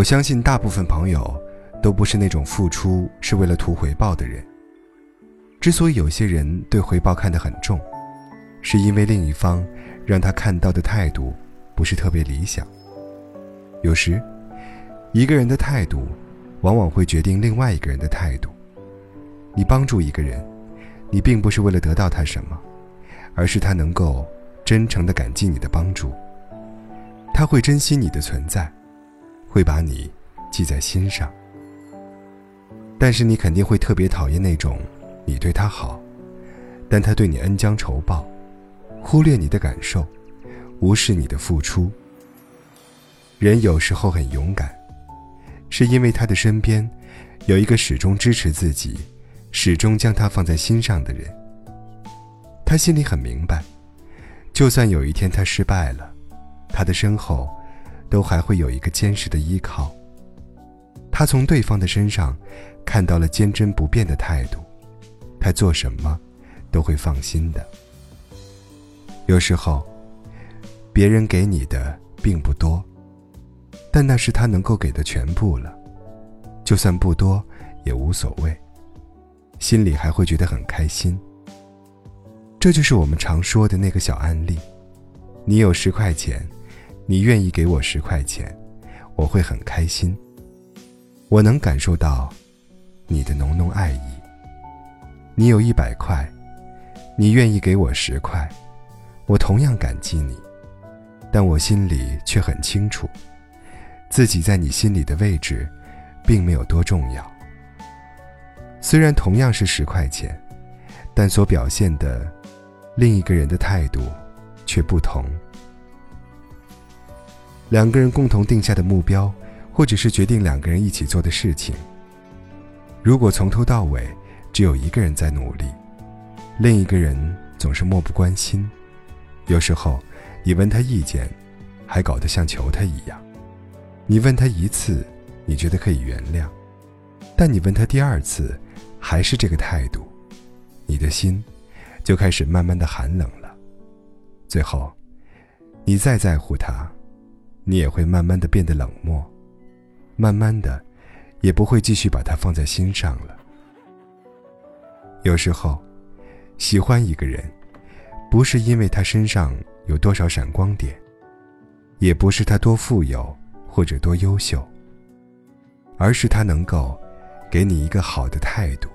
我相信大部分朋友都不是那种付出是为了图回报的人。之所以有些人对回报看得很重，是因为另一方让他看到的态度不是特别理想。有时，一个人的态度，往往会决定另外一个人的态度。你帮助一个人，你并不是为了得到他什么，而是他能够真诚地感激你的帮助。他会珍惜你的存在，会把你记在心上。但是你肯定会特别讨厌那种，你对他好，但他对你恩将仇报，忽略你的感受，无视你的付出。人有时候很勇敢，是因为他的身边有一个始终支持自己、始终将他放在心上的人。他心里很明白，就算有一天他失败了，他的身后都还会有一个坚实的依靠。他从对方的身上看到了坚贞不变的态度，他做什么都会放心的。有时候，别人给你的并不多。但那是他能够给的全部了，就算不多也无所谓，心里还会觉得很开心。这就是我们常说的那个小案例：你有十块钱，你愿意给我十块钱，我会很开心。我能感受到你的浓浓爱意。你有一百块，你愿意给我十块，我同样感激你，但我心里却很清楚。自己在你心里的位置，并没有多重要。虽然同样是十块钱，但所表现的另一个人的态度却不同。两个人共同定下的目标，或者是决定两个人一起做的事情，如果从头到尾只有一个人在努力，另一个人总是漠不关心，有时候你问他意见，还搞得像求他一样。你问他一次，你觉得可以原谅，但你问他第二次，还是这个态度，你的心就开始慢慢的寒冷了。最后，你再在乎他，你也会慢慢的变得冷漠，慢慢的，也不会继续把他放在心上了。有时候，喜欢一个人，不是因为他身上有多少闪光点，也不是他多富有。或者多优秀，而是他能够给你一个好的态度。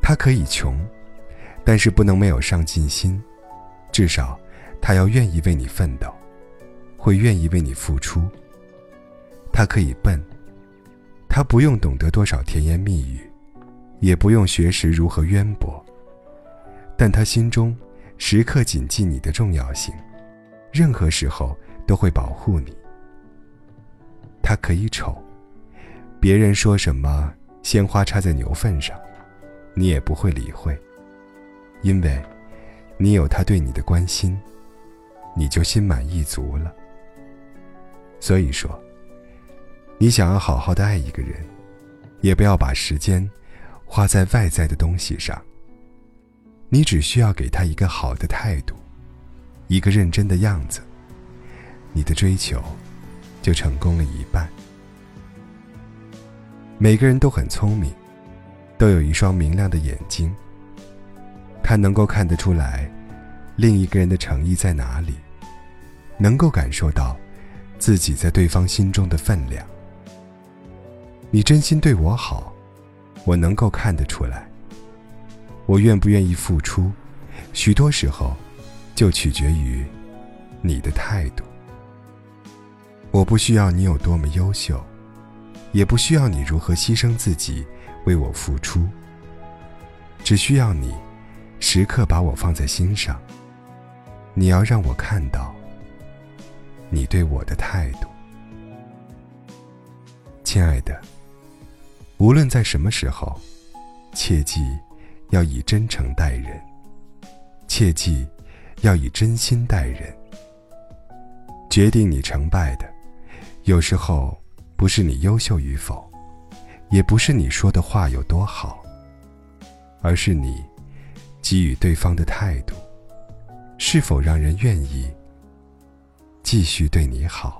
他可以穷，但是不能没有上进心，至少他要愿意为你奋斗，会愿意为你付出。他可以笨，他不用懂得多少甜言蜜语，也不用学识如何渊博，但他心中时刻谨记你的重要性，任何时候都会保护你。他可以丑，别人说什么鲜花插在牛粪上，你也不会理会，因为，你有他对你的关心，你就心满意足了。所以说，你想要好好的爱一个人，也不要把时间花在外在的东西上。你只需要给他一个好的态度，一个认真的样子，你的追求。就成功了一半。每个人都很聪明，都有一双明亮的眼睛。他能够看得出来，另一个人的诚意在哪里，能够感受到自己在对方心中的分量。你真心对我好，我能够看得出来。我愿不愿意付出，许多时候就取决于你的态度。我不需要你有多么优秀，也不需要你如何牺牲自己为我付出。只需要你时刻把我放在心上。你要让我看到你对我的态度，亲爱的。无论在什么时候，切记要以真诚待人，切记要以真心待人。决定你成败的。有时候，不是你优秀与否，也不是你说的话有多好，而是你给予对方的态度，是否让人愿意继续对你好。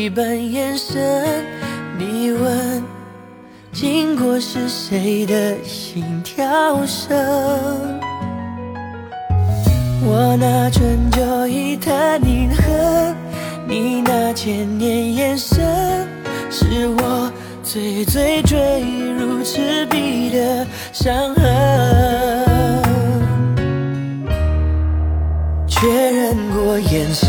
回忆般延伸。你问，经过是谁的心跳声？我那春秋一叹凝恨，你那千年眼神，是我最最坠入赤壁的伤痕。确认过眼神，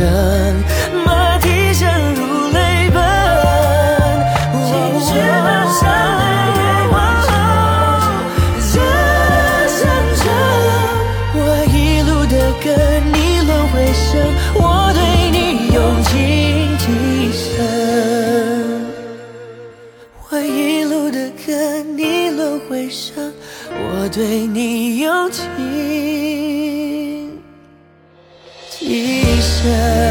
出征，马蹄声如泪奔。我一路的跟你轮回声，我对你用情极深。我一路的跟你轮回声，我对你用情。一 shall